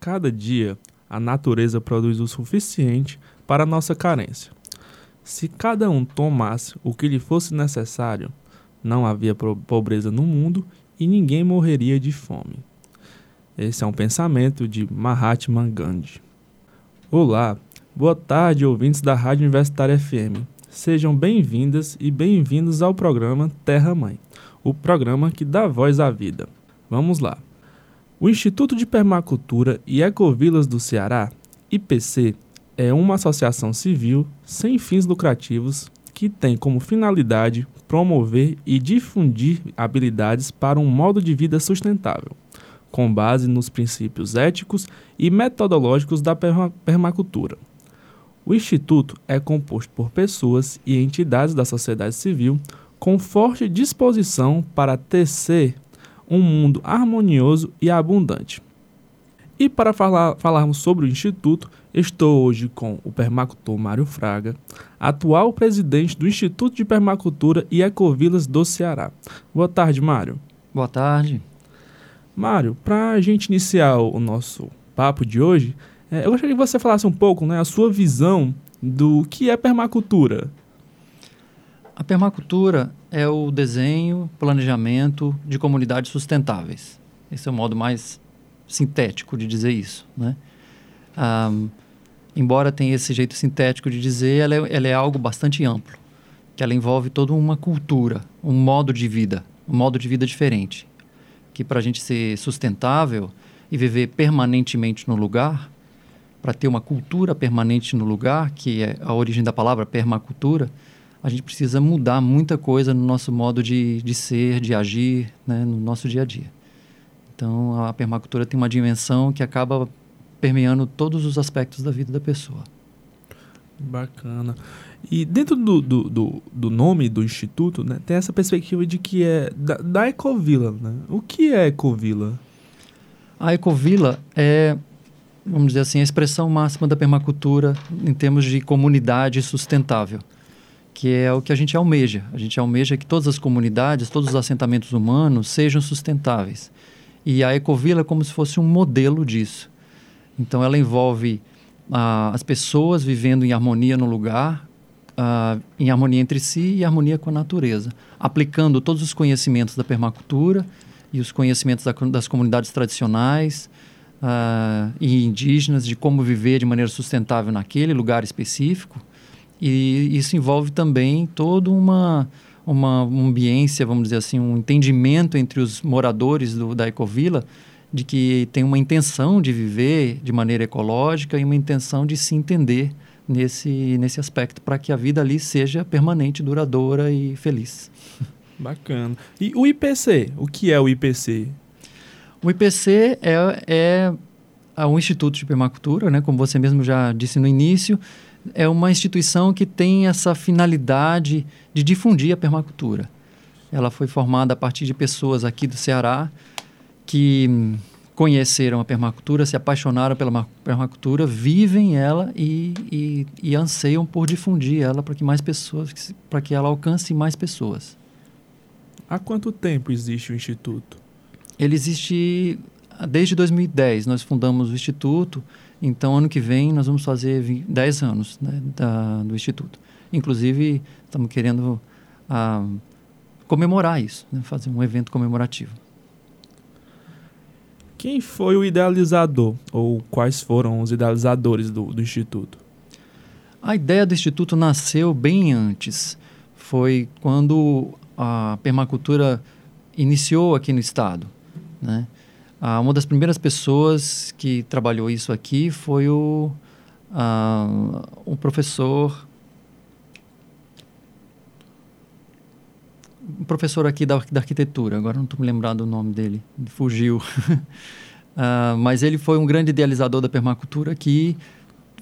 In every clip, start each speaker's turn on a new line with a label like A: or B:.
A: Cada dia, a natureza produz o suficiente para nossa carência. Se cada um tomasse o que lhe fosse necessário, não havia pobreza no mundo e ninguém morreria de fome. Esse é um pensamento de Mahatma Gandhi. Olá, boa tarde, ouvintes da Rádio Universitária FM. Sejam bem-vindas e bem-vindos ao programa Terra Mãe, o programa que dá voz à vida. Vamos lá. O Instituto de Permacultura e Ecovilas do Ceará, IPC, é uma associação civil sem fins lucrativos que tem como finalidade promover e difundir habilidades para um modo de vida sustentável, com base nos princípios éticos e metodológicos da permacultura. O Instituto é composto por pessoas e entidades da sociedade civil com forte disposição para tecer um mundo harmonioso e abundante. E para falar, falarmos sobre o Instituto, estou hoje com o permacultor Mário Fraga, atual presidente do Instituto de Permacultura e Ecovilas do Ceará. Boa tarde, Mário.
B: Boa tarde.
A: Mário, para a gente iniciar o nosso papo de hoje, é, eu gostaria que você falasse um pouco né, a sua visão do que é permacultura.
B: A permacultura é o desenho, planejamento de comunidades sustentáveis. Esse é o modo mais sintético de dizer isso, né? Embora tenha esse jeito sintético de dizer, ela é, ela é algo bastante amplo, que ela envolve toda uma cultura, um modo de vida, um modo de vida diferente, que para a gente ser sustentável e viver permanentemente no lugar, para ter uma cultura permanente no lugar, que é a origem da palavra permacultura, a gente precisa mudar muita coisa no nosso modo de, de ser, de agir, né, no nosso dia a dia. Então, a permacultura tem uma dimensão que acaba permeando todos os aspectos da vida da pessoa.
A: Bacana. E dentro do, do, do, do nome do instituto, né, tem essa perspectiva de que é da, da ecovila. Né? O que é ecovila?
B: A ecovila é, vamos dizer assim, a expressão máxima da permacultura em termos de comunidade sustentável que é o que a gente almeja. A gente almeja que todas as comunidades, todos os assentamentos humanos sejam sustentáveis. E a Ecovila é como se fosse um modelo disso. Então, ela envolve ah, as pessoas vivendo em harmonia no lugar, ah, em harmonia entre si e harmonia com a natureza, aplicando todos os conhecimentos da permacultura e os conhecimentos da, das comunidades tradicionais ah, e indígenas de como viver de maneira sustentável naquele lugar específico e isso envolve também toda uma, uma ambiência, vamos dizer assim, um entendimento entre os moradores do, da ecovila de que tem uma intenção de viver de maneira ecológica e uma intenção de se entender nesse, nesse aspecto para que a vida ali seja permanente, duradoura e feliz.
A: Bacana. E o IPC? O que é o IPC?
B: O IPC é, é, um instituto de permacultura, né? como você mesmo já disse no início, é uma instituição que tem essa finalidade de difundir a permacultura. Ela foi formada a partir de pessoas aqui do Ceará que conheceram a permacultura, se apaixonaram pela permacultura, vivem ela e, e, e anseiam por difundir ela para que mais pessoas, para que ela alcance mais pessoas.
A: Há quanto tempo existe o instituto?
B: Ele existe desde 2010. Nós fundamos o instituto então, ano que vem, nós vamos fazer 10 anos né, da, do Instituto. Inclusive, estamos querendo ah, comemorar isso, né, fazer um evento comemorativo.
A: Quem foi o idealizador, ou quais foram os idealizadores do, do Instituto?
B: A ideia do Instituto nasceu bem antes. Foi quando a permacultura iniciou aqui no Estado. Né? Ah, uma das primeiras pessoas que trabalhou isso aqui foi o, ah, professor um professor aqui da, da arquitetura, agora não estou me lembrando o nome dele, fugiu. uh, mas ele foi um grande idealizador da permacultura que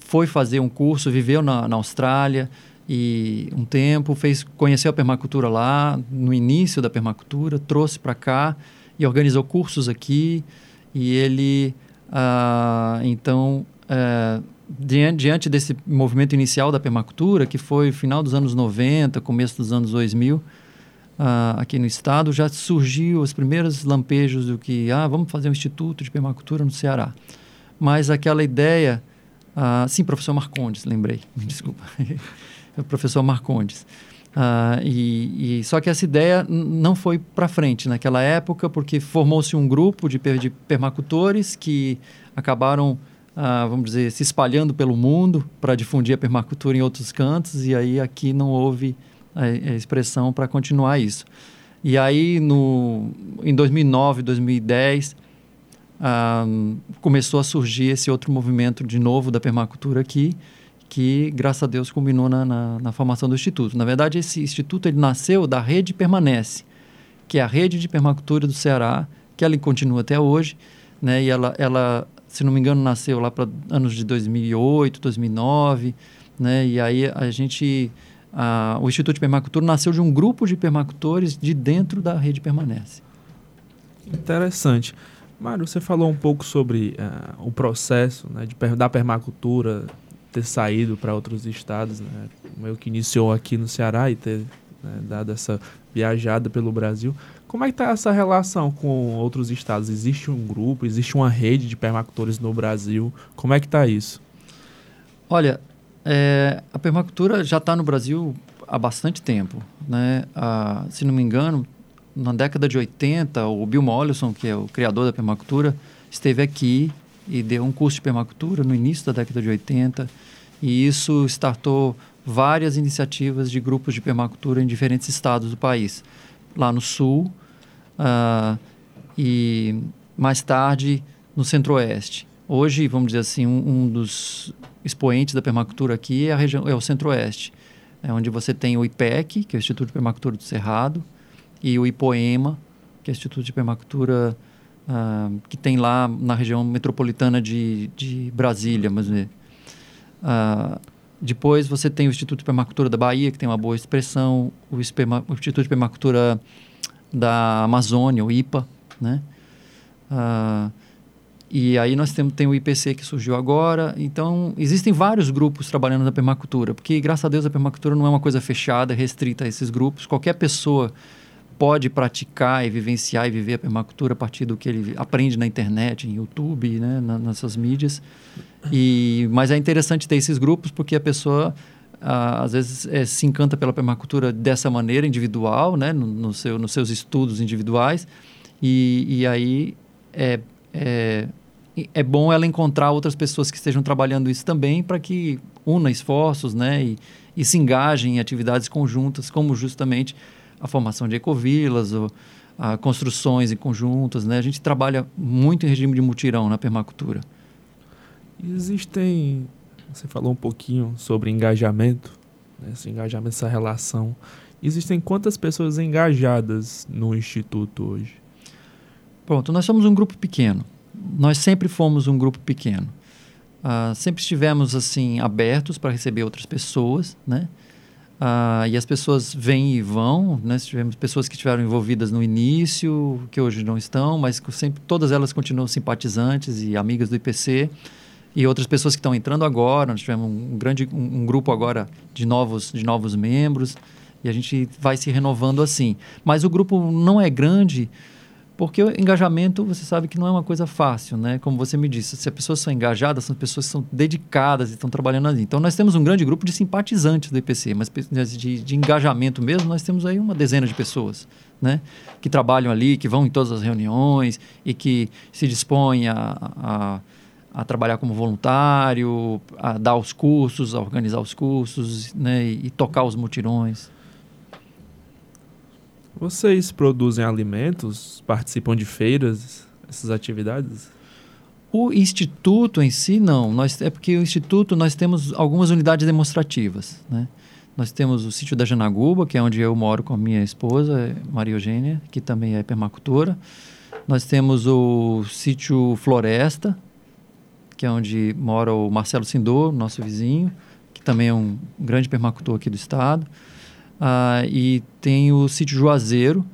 B: foi fazer um curso, viveu na, na Austrália e um tempo fez conheceu a permacultura lá no início da permacultura, trouxe para cá e organizou cursos aqui e ele uh, então uh, diante, diante desse movimento inicial da permacultura que foi final dos anos 90, começo dos anos 2000 Uh, aqui no estado, já surgiu os primeiros lampejos do que, ah, vamos fazer um instituto de permacultura no Ceará. Mas aquela ideia, uh, sim, professor Marcondes, lembrei, desculpa, o professor Marcondes. Uh, e, e, só que essa ideia não foi para frente naquela época, porque formou-se um grupo de, de permacultores que acabaram, vamos dizer, se espalhando pelo mundo para difundir a permacultura em outros cantos, e aí aqui não houve a, a expressão para continuar isso. E aí, no, em 2009, 2010, um, começou a surgir esse outro movimento de novo da permacultura aqui, que, graças a Deus, culminou na, na, na, formação do Instituto. Na verdade, esse Instituto ele nasceu da Rede Permanece, que é a rede de permacultura do Ceará, que ela continua até hoje, né? e ela, ela se não me engano, nasceu lá para anos de 2008, 2009, né? e aí a gente ah, o Instituto de Permacultura nasceu de um grupo de permacultores de dentro da rede Permanece.
A: Interessante. Mário, você falou um pouco sobre uh, o processo né, de, da permacultura ter saído para outros estados, né, meio que iniciou aqui no Ceará e ter né, dado essa viajada pelo Brasil. Como é que está essa relação com outros estados? Existe um grupo, existe uma rede de permacultores no Brasil? Como é que está isso?
B: Olha, é, a permacultura já está no Brasil há bastante tempo. Né? Ah, se não me engano, na década de 80, o Bill Mollison, que é o criador da permacultura, esteve aqui e deu um curso de permacultura no início da década de 80. E isso startou várias iniciativas de grupos de permacultura em diferentes estados do país. Lá no sul uh, e mais tarde no centro-oeste. Hoje, vamos dizer assim, um, um dos expoentes da permacultura aqui é, a região, é o centro-oeste, é onde você tem o IPEC, que é o Instituto de Permacultura do Cerrado, e o IPOEMA, que é o Instituto de Permacultura uh, que tem lá na região metropolitana de, de Brasília, mas uh, depois você tem o Instituto de Permacultura da Bahia, que tem uma boa expressão, o, Esperma, o Instituto de Permacultura da Amazônia, o IPA, né? Uh, e aí nós temos tem o IPC que surgiu agora. Então, existem vários grupos trabalhando na permacultura, porque graças a Deus a permacultura não é uma coisa fechada, restrita a esses grupos. Qualquer pessoa pode praticar e vivenciar e viver a permacultura a partir do que ele aprende na internet, em YouTube, né, na, nessas mídias. E, mas é interessante ter esses grupos porque a pessoa ah, às vezes é, se encanta pela permacultura dessa maneira individual, né, no, no seu, nos seus estudos individuais. E, e aí é, é, é bom ela encontrar outras pessoas que estejam trabalhando isso também para que una esforços né, e, e, se engajem em atividades conjuntas, como justamente a formação de ecovilas, ou, a construções em conjuntas. Né? A gente trabalha muito em regime de mutirão na permacultura.
A: Existem, você falou um pouquinho sobre engajamento, né, esse engajamento, essa relação. Existem quantas pessoas engajadas no Instituto hoje?
B: Pronto, nós somos um grupo pequeno nós sempre fomos um grupo pequeno. Uh, sempre estivemos assim abertos para receber outras pessoas, né? Uh, e as pessoas vêm e vão, né? Tivemos pessoas que estiveram envolvidas no início, que hoje não estão, mas sempre todas elas continuam simpatizantes e amigas do IPC. E outras pessoas que estão entrando agora, nós tivemos um grande um, um grupo agora de novos de novos membros e a gente vai se renovando assim. Mas o grupo não é grande porque o engajamento, você sabe que não é uma coisa fácil, né? Como você me disse, se as pessoas são engajadas, são pessoas que são dedicadas e estão trabalhando ali. Então, nós temos um grande grupo de simpatizantes do IPC, mas de, de engajamento mesmo, nós temos aí uma dezena de pessoas, né? Que trabalham ali, que vão em todas as reuniões e que se dispõem a, a, a trabalhar como voluntário, a dar os cursos, a organizar os cursos, né? E, e tocar os mutirões.
A: Vocês produzem alimentos, participam de feiras, essas atividades?
B: O instituto em si não, nós é porque o instituto nós temos algumas unidades demonstrativas, né? Nós temos o sítio da Janaguba, que é onde eu moro com a minha esposa, Maria Eugênia, que também é permacultora. Nós temos o sítio Floresta, que é onde mora o Marcelo Sindor, nosso vizinho, que também é um grande permacultor aqui do estado. Ah, e tem o sítio Juazeiro,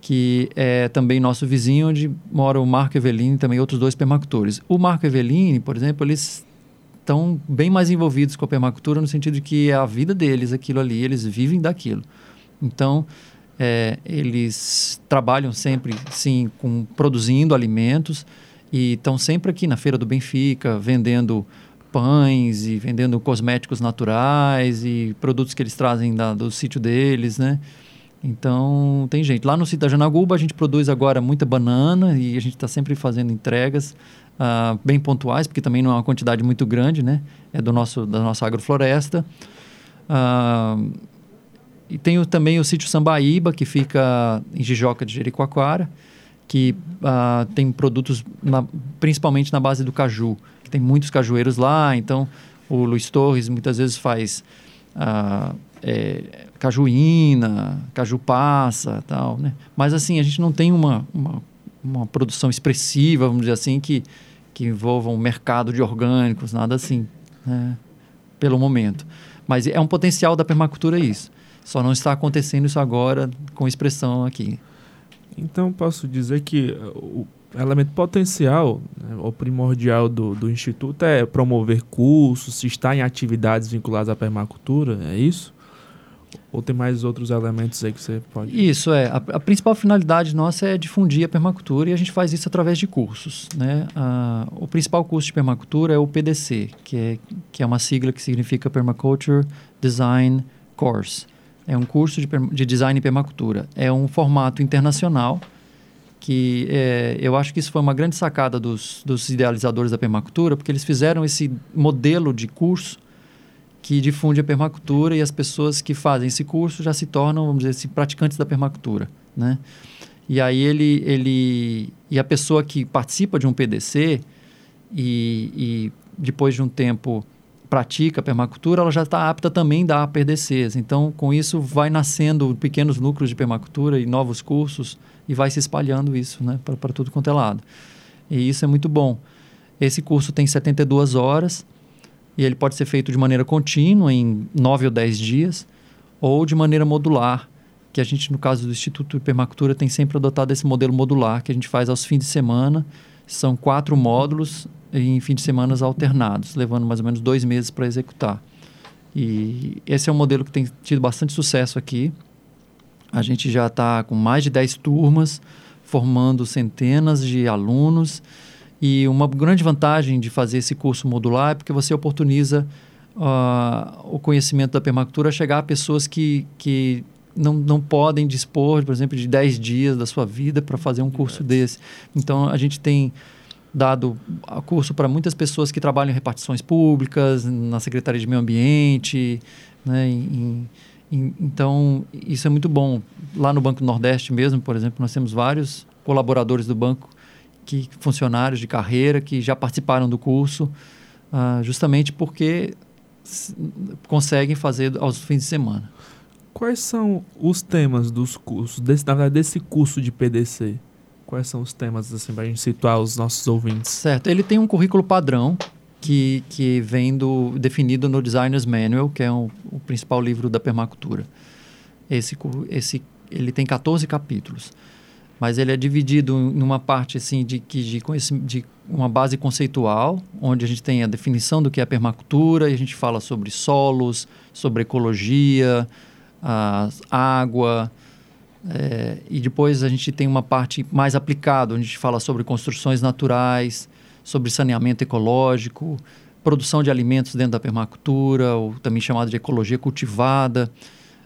B: que é também nosso vizinho, onde mora o Marco Evelini e também outros dois permacultores. O Marco Evelini, por exemplo, eles estão bem mais envolvidos com a permacultura no sentido de que é a vida deles aquilo ali, eles vivem daquilo. Então, é, eles trabalham sempre, sim, com produzindo alimentos e estão sempre aqui na Feira do Benfica, vendendo pães e vendendo cosméticos naturais e produtos que eles trazem da, do sítio deles, né? Então, tem gente. Lá no sítio da Janaguba, a gente produz agora muita banana e a gente está sempre fazendo entregas uh, bem pontuais, porque também não é uma quantidade muito grande, né? É do nosso, da nossa agrofloresta. Uh, e tem também o sítio Sambaíba, que fica em Jijoca de Jericoacoara, que uh, tem produtos na, principalmente na base do caju, tem muitos cajueiros lá, então o Luiz Torres muitas vezes faz uh, é, cajuína, caju passa tal, né? Mas assim, a gente não tem uma, uma, uma produção expressiva, vamos dizer assim, que, que envolva um mercado de orgânicos, nada assim, né? pelo momento. Mas é um potencial da permacultura isso. Só não está acontecendo isso agora com expressão aqui.
A: Então, posso dizer que uh, o elemento potencial, né, o primordial do, do Instituto é promover cursos, estar em atividades vinculadas à permacultura, é isso? Ou tem mais outros elementos aí que você pode...
B: Isso, é. A, a, principal finalidade nossa é difundir a permacultura e a gente faz isso através de cursos. Né? Ah, o principal curso de permacultura é o PDC, que é, que é uma sigla que significa Permaculture Design Course. É um curso de, de design e permacultura. É um formato internacional que é, eu acho que isso foi uma grande sacada dos, dos idealizadores da permacultura, porque eles fizeram esse modelo de curso que difunde a permacultura e as pessoas que fazem esse curso já se tornam, vamos dizer praticantes da permacultura, né? E aí ele, ele e a pessoa que participa de um PDC e, e depois de um tempo pratica a permacultura, ela já está apta também a dar PDCs. Então, com isso, vai nascendo pequenos núcleos de permacultura e novos cursos e vai se espalhando isso né, para tudo quanto é lado. E isso é muito bom. Esse curso tem 72 horas, e ele pode ser feito de maneira contínua, em 9 ou 10 dias, ou de maneira modular, que a gente, no caso do Instituto de Permacultura, tem sempre adotado esse modelo modular, que a gente faz aos fins de semana. São quatro módulos em fins de semana alternados, levando mais ou menos dois meses para executar. E esse é um modelo que tem tido bastante sucesso aqui. A gente já está com mais de 10 turmas, formando centenas de alunos e uma grande vantagem de fazer esse curso modular é porque você oportuniza uh, o conhecimento da permacultura a chegar a pessoas que, que não, não podem dispor, por exemplo, de 10 dias da sua vida para fazer um curso desse. Então, a gente tem dado curso para muitas pessoas que trabalham em repartições públicas, na Secretaria de Meio Ambiente, né, em, então isso é muito bom. Lá no Banco Nordeste mesmo, por exemplo, nós temos vários colaboradores do banco que funcionários de carreira que já participaram do curso, uh, justamente porque conseguem fazer aos fins de semana.
A: Quais são os temas dos cursos, desse, na verdade, desse curso de PDC? Quais são os temas, assim, para a gente situar os nossos ouvintes?
B: Certo. Ele tem um currículo padrão que, que vem do, definido no Designer's Manual, que é um, o principal livro da permacultura. Esse, esse, ele tem 14 capítulos mas ele é dividido em uma parte assim de, de, de uma base conceitual, onde a gente tem a definição do que é permacultura, e a gente fala sobre solos, sobre ecologia, a água, é, e depois a gente tem uma parte mais aplicada, onde a gente fala sobre construções naturais, sobre saneamento ecológico, produção de alimentos dentro da permacultura, ou também chamado de ecologia cultivada.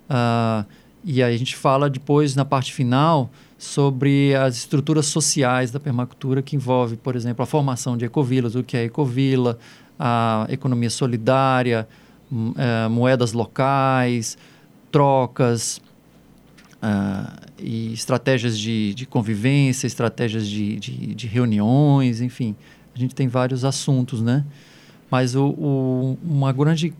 B: Uh, e aí a gente fala depois, na parte final, sobre as estruturas sociais da permacultura, que envolve, por exemplo, a formação de ecovilas, o que é ecovila, a economia solidária, é, moedas locais, trocas uh, e estratégias de, de convivência, estratégias de, de, de, reuniões, enfim. A gente tem vários assuntos, né? Mas o, o uma grande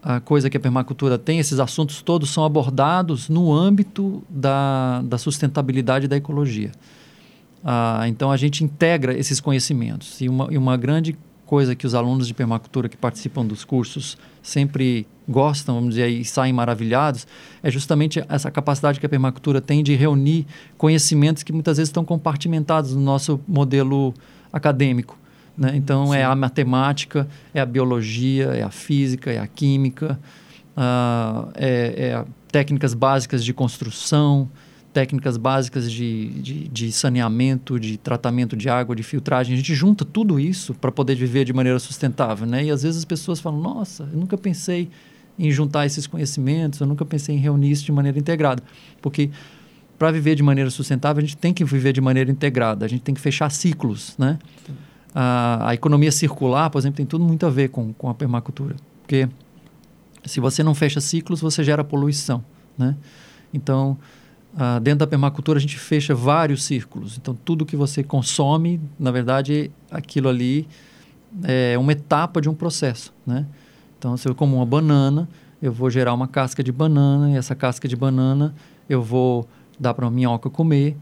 B: a coisa que a permacultura tem, esses assuntos todos são abordados no âmbito da, da sustentabilidade da ecologia. Ah, então a gente integra esses conhecimentos. E uma, e uma grande coisa que os alunos de permacultura que participam dos cursos sempre gostam, vamos dizer, e saem maravilhados, é justamente essa capacidade que a permacultura tem de reunir conhecimentos que muitas vezes estão compartimentados no nosso modelo acadêmico. Né? Então, Sim. é a matemática, é a biologia, é a física, é a química, uh, é, é técnicas básicas de construção, técnicas básicas de, de, de, saneamento, de tratamento de água, de filtragem. A gente junta tudo isso para poder viver de maneira sustentável, né? E às vezes as pessoas falam: Nossa, eu nunca pensei em juntar esses conhecimentos, eu nunca pensei em reunir isso de maneira integrada, porque para viver de maneira sustentável a gente tem que viver de maneira integrada, a gente tem que fechar ciclos, né? A, a economia circular, por exemplo, tem tudo muito a ver com, com a permacultura, porque se você não fecha ciclos, você gera poluição, né? Então Uh, dentro da permacultura a gente fecha vários círculos. Então tudo que você consome, na verdade, aquilo ali é uma etapa de um processo, né? Então se eu como uma banana, eu vou gerar uma casca de banana e essa casca de banana eu vou dar para uma minhoca comer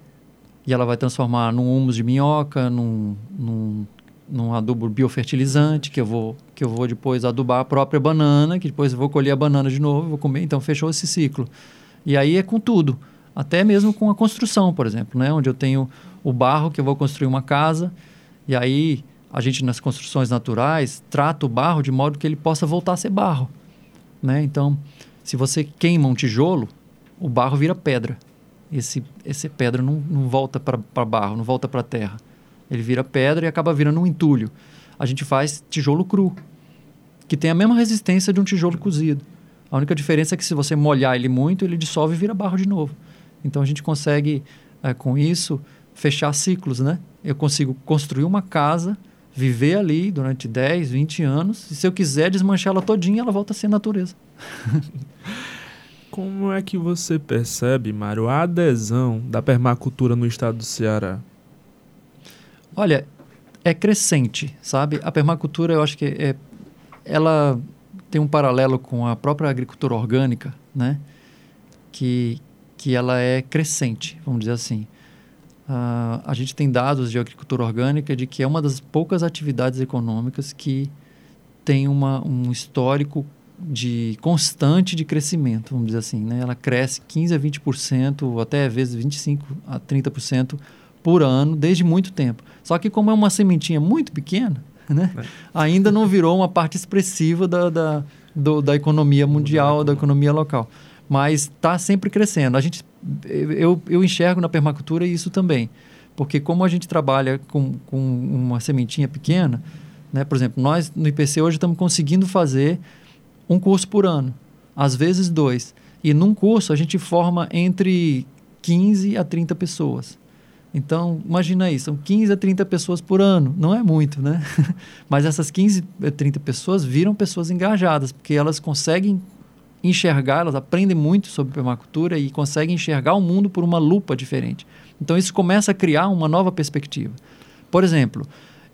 B: e ela vai transformar num humus de minhoca, num, num, num adubo biofertilizante que eu vou que eu vou depois adubar a própria banana, que depois eu vou colher a banana de novo, vou comer. Então fechou esse ciclo. E aí é com tudo até mesmo com a construção, por exemplo, né? onde eu tenho o barro que eu vou construir uma casa, e aí a gente nas construções naturais trata o barro de modo que ele possa voltar a ser barro. Né? Então, se você queima um tijolo, o barro vira pedra. Esse, esse pedra não, não volta para barro, não volta para terra. Ele vira pedra e acaba virando um entulho. A gente faz tijolo cru, que tem a mesma resistência de um tijolo cozido. A única diferença é que se você molhar ele muito, ele dissolve e vira barro de novo. Então a gente consegue, é, com isso, fechar ciclos, né? Eu consigo construir uma casa, viver ali durante 10, 20 anos, e se eu quiser desmanchar ela todinha, ela volta a ser natureza.
A: Como é que você percebe, Mário, a adesão da permacultura no estado do Ceará?
B: Olha, é crescente, sabe? A permacultura, eu acho que é, ela tem um paralelo com a própria agricultura orgânica, né? Que, que ela é crescente, vamos dizer assim. Uh, a gente tem dados de agricultura orgânica de que é uma das poucas atividades econômicas que tem uma, um histórico de constante de crescimento, vamos dizer assim. Né? Ela cresce 15% a 20%, até às vezes 25% a 30% por ano, desde muito tempo. Só que como é uma sementinha muito pequena, né? É. ainda não virou uma parte expressiva da, da, do, da economia mundial, da economia local mas está sempre crescendo. A gente, eu, eu enxergo na permacultura isso também, porque como a gente trabalha com, com uma sementinha pequena, né, por exemplo, nós no IPC hoje estamos conseguindo fazer um curso por ano, às vezes dois. E num curso a gente forma entre 15 a 30 pessoas. Então, imagina aí, são 15 a 30 pessoas por ano. Não é muito, né? Mas essas 15 a 30 pessoas viram pessoas engajadas, porque elas conseguem enxergar, elas aprendem muito sobre permacultura e conseguem enxergar o mundo por uma lupa diferente. Então isso começa a criar uma nova perspectiva. Por exemplo,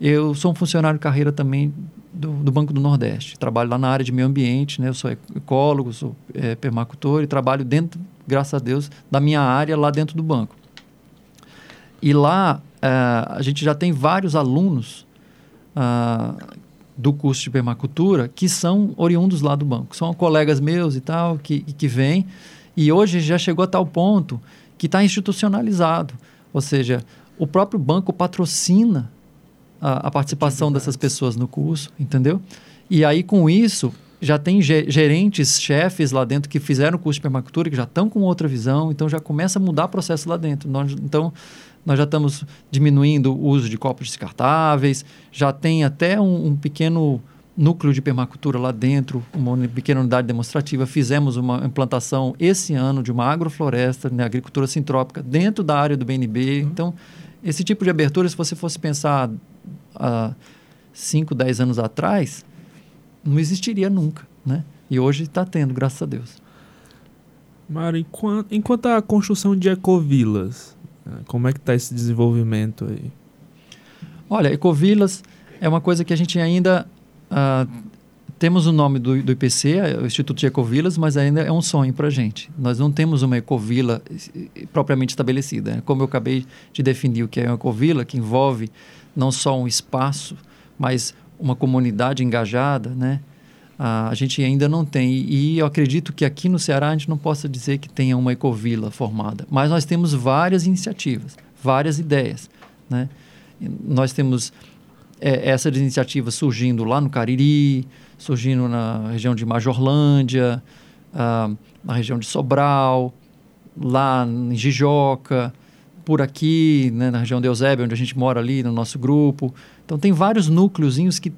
B: eu sou um funcionário de carreira também do, do, Banco do Nordeste. Trabalho lá na área de meio ambiente, né? Eu sou ecólogo, sou é, permacultor e trabalho dentro, graças a Deus, da minha área lá dentro do banco. E lá é, a gente já tem vários alunos ah, do curso de permacultura que são oriundos lá do banco. São colegas meus e tal, que, que vêm. E hoje já chegou a tal ponto que está institucionalizado. Ou seja, o próprio banco patrocina a, a participação dessas pessoas no curso, entendeu? E aí, com isso, já tem gerentes, chefes lá dentro que fizeram o curso de permacultura, que já estão com outra visão, então já começa a mudar o processo lá dentro. Então, nós já estamos diminuindo o uso de copos descartáveis, já tem até um, um pequeno núcleo de permacultura lá dentro, uma pequena unidade demonstrativa. Fizemos uma implantação esse ano de uma agrofloresta, né, agricultura sintrópica, dentro da área do BNB. Uhum. Então, esse tipo de abertura, se você fosse pensar há 5, 10 anos atrás, não existiria nunca. Né? E hoje está tendo, graças a Deus.
A: Mário, enquanto, enquanto a construção de ecovilas, como é que está esse desenvolvimento aí?
B: Olha, ecovilas é uma coisa que a gente ainda uh, temos o nome do, do IPC, é o Instituto de Ecovilas, mas ainda é um sonho para a gente. Nós não temos uma ecovila eh, propriamente estabelecida. Né? Como eu acabei de definir o que é uma ecovila, que envolve não só um espaço, mas uma comunidade engajada, né? a gente ainda não tem. E eu acredito que aqui no Ceará a gente não possa dizer que tenha uma ecovila formada, mas nós temos várias iniciativas, várias ideias. Né? Nós temos é, essas iniciativas surgindo lá no Cariri, surgindo na região de Majorlândia, ah, na região de Sobral, lá em Jijoca, por aqui, né, na região de Eusébio, onde a gente mora ali no nosso grupo. Então, tem vários núcleozinhos que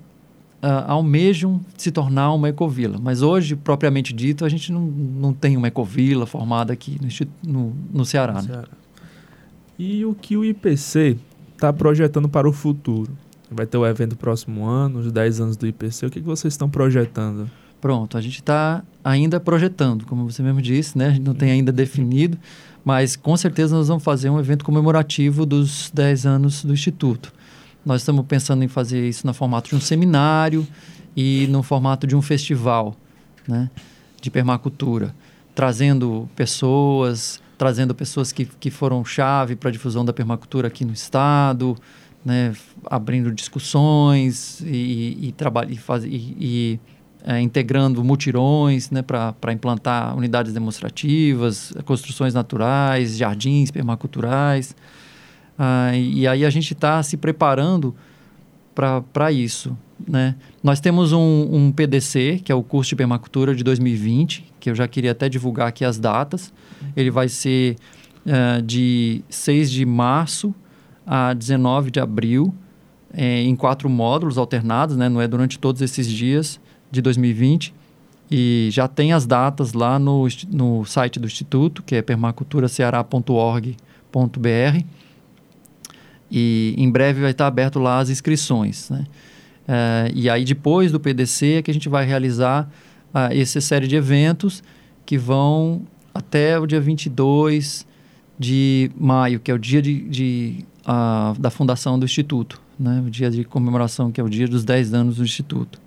B: ah, almejam se tornar uma ecovila. Mas hoje, propriamente dito, a gente não, não tem uma ecovila formada aqui no, no, no Ceará. No né? Ceará.
A: E o que o IPC está projetando para o futuro? Vai ter o evento próximo ano, os 10 anos do IPC. O que, que vocês estão projetando?
B: Pronto, a gente está ainda projetando, como você mesmo disse, né? A gente não tem ainda definido, mas com certeza nós vamos fazer um evento comemorativo dos 10 anos do Instituto. Nós estamos pensando em fazer isso no formato de um seminário e no formato de um festival né? de permacultura, trazendo pessoas, trazendo pessoas que, que foram chave para a difusão da permacultura aqui no estado, né, abrindo discussões e, e, e, faz, e, e é, integrando mutirões né, para implantar unidades demonstrativas, construções naturais, jardins permaculturais. Ah, e, aí a gente está se preparando para isso. Né? Nós temos um, um, PDC, que é o curso de permacultura de 2020, que eu já queria até divulgar aqui as datas. Ele vai ser uh, de 6 de março a 19 de abril, é, em quatro módulos alternados, né? não é durante todos esses dias de 2020. E já tem as datas lá no, no site do Instituto, que é permaculturaceará.org.br. E em breve vai estar aberto lá as inscrições. Né? É, e aí, depois do PDC, é que a gente vai realizar ah, essa série de eventos que vão até o dia 22 de maio, que é o dia de, de a, da fundação do Instituto, né? o dia de comemoração, que é o dia dos 10 anos do Instituto.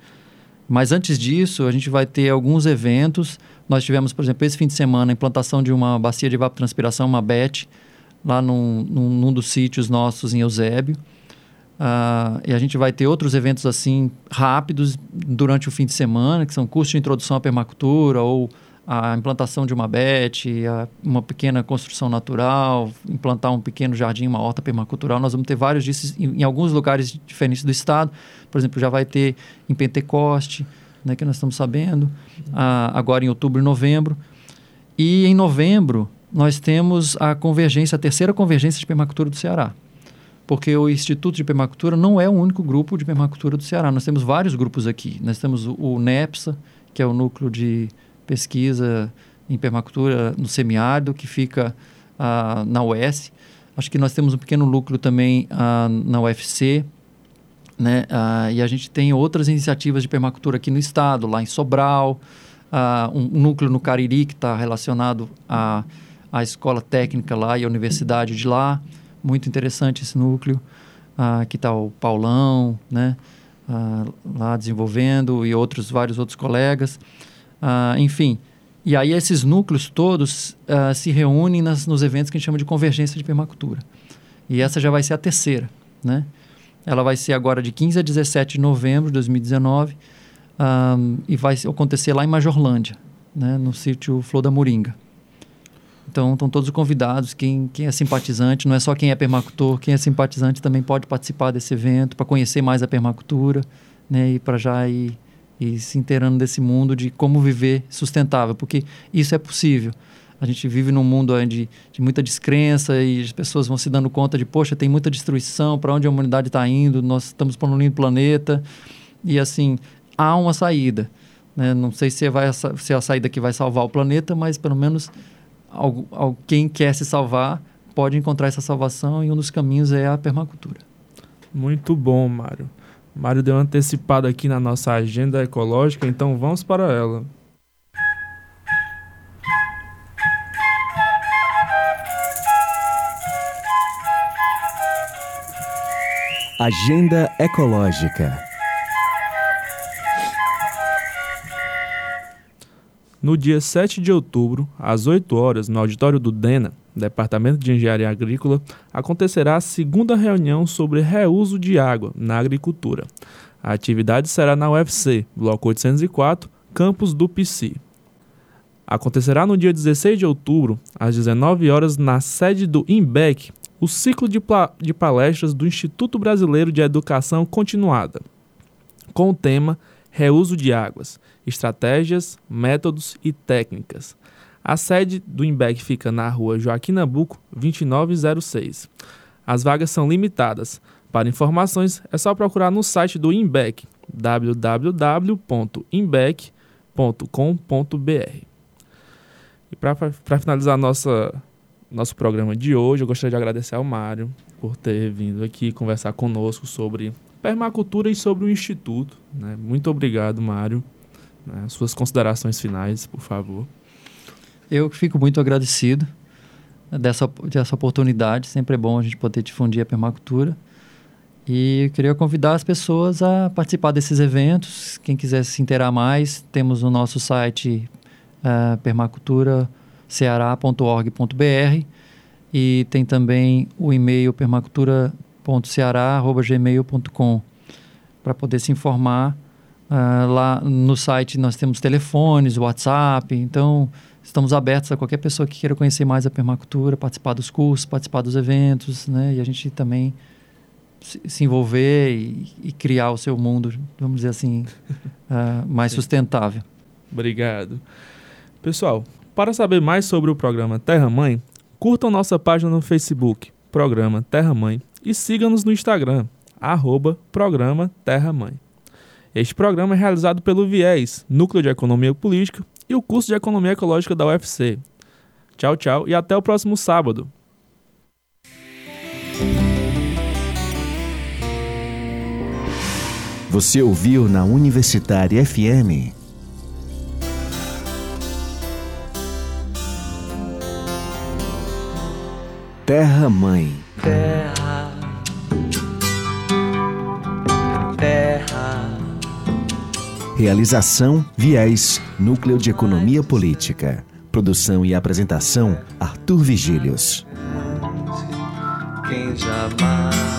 B: Mas antes disso, a gente vai ter alguns eventos. Nós tivemos, por exemplo, esse fim de semana, a implantação de uma bacia de evapotranspiração, uma BET, lá num, num, num dos sítios nossos em Eusébio. Uh, e a gente vai ter outros eventos assim rápidos durante o fim de semana, que são cursos de introdução à permacultura ou a implantação de uma bete, uma pequena construção natural, implantar um pequeno jardim, uma horta permacultural. Nós vamos ter vários disso em, em alguns lugares diferentes do estado. Por exemplo, já vai ter em Pentecoste, né, que nós estamos sabendo, ah, agora em outubro e novembro. E em novembro, nós temos a convergência, a terceira convergência de permacultura do Ceará. Porque o Instituto de Permacultura não é o único grupo de permacultura do Ceará. Nós temos vários grupos aqui. Nós temos o, o NEPSA, que é o núcleo de pesquisa em permacultura no semiárido, que fica uh, na UES. Acho que nós temos um pequeno núcleo também uh, na UFC, né? Uh, e a gente tem outras iniciativas de permacultura aqui no estado, lá em Sobral, um núcleo no Cariri que está relacionado à, à escola técnica lá e à universidade de lá. Muito interessante esse núcleo. aqui está o Paulão, né? lá desenvolvendo e outros vários outros colegas. Uh, enfim, e aí esses núcleos todos uh, se reúnem nas, nos eventos que a gente chama de convergência de permacultura. E essa já vai ser a terceira, né? Ela vai ser agora de 15 a 17 de novembro de 2019 um, ah, e vai acontecer lá em Majorlândia, né? no sítio Flor da Moringa. Então, estão todos convidados. Quem, quem é simpatizante, não é só quem é permacultor, quem é simpatizante também pode participar desse evento para conhecer mais a permacultura né? e para já ir e se inteirando desse mundo de como viver sustentável, porque isso é possível. A gente vive num mundo de, de muita descrença e as pessoas vão se dando conta de, poxa, tem muita destruição, para onde a humanidade está indo, nós estamos poluindo o planeta. E assim, há uma saída. Né? Não sei se, vai, se é a saída que vai salvar o planeta, mas pelo menos quem quer se salvar pode encontrar essa salvação e um dos caminhos é a permacultura.
A: Muito bom, Mário. Mário deu uma antecipada aqui na nossa agenda ecológica, então vamos para ela.
C: Agenda Ecológica.
A: no dia 7 de outubro, às 8 horas, no auditório do DENA, Departamento de Engenharia Agrícola, acontecerá a segunda reunião sobre reuso de água na agricultura. A atividade será na UFC, Bloco 804, campus do PC. Acontecerá no dia 16 de outubro, às 19 horas, na sede do INBEC, o ciclo de, de palestras do Instituto Brasileiro de Educação Continuada, com o tema Reuso de Águas estratégias, métodos e técnicas. A sede do IMBEC fica na rua Joaquim Nabuco, 2906. As vagas são limitadas. Para informações, é só procurar no site do IMBEC, www.imbec.com.br. E para finalizar nossa, nosso programa de hoje, eu gostaria de agradecer ao Mário por ter vindo aqui conversar conosco sobre permacultura e sobre o Instituto. Né? Muito obrigado, Mário. Né? Suas considerações finais, por favor.
B: Eu fico muito agradecido dessa, dessa oportunidade. Sempre é bom a gente poder difundir a permacultura. E queria convidar as pessoas a participar desses eventos. Quem quiser se inteirar mais, temos o nosso site uh, permaculturaceará.org.br e tem também o e-mail permacultura.ceará.gmail.com para poder se informar Uh, lá no site nós temos telefones, WhatsApp, então estamos abertos a qualquer pessoa que queira conhecer mais a permacultura, participar dos cursos, participar dos eventos, né? E a gente também se, envolver e, e, criar o seu mundo, vamos dizer assim, uh, mais Sim. sustentável.
A: Obrigado. Pessoal, para saber mais sobre o programa Terra Mãe, curtam nossa página no Facebook, Programa Terra Mãe, e siga-nos no Instagram, arroba Programa Terra Mãe. Este programa é realizado pelo Viés, Núcleo de Economia Política, e o curso de Economia Ecológica da UFC. Tchau, tchau e até o próximo sábado.
C: Você ouviu na Universitária FM. Terra Mãe.
D: Terra.
C: Realização Viés, Núcleo de Economia Política. Produção e apresentação Arthur Vigílios.
D: Quem jamais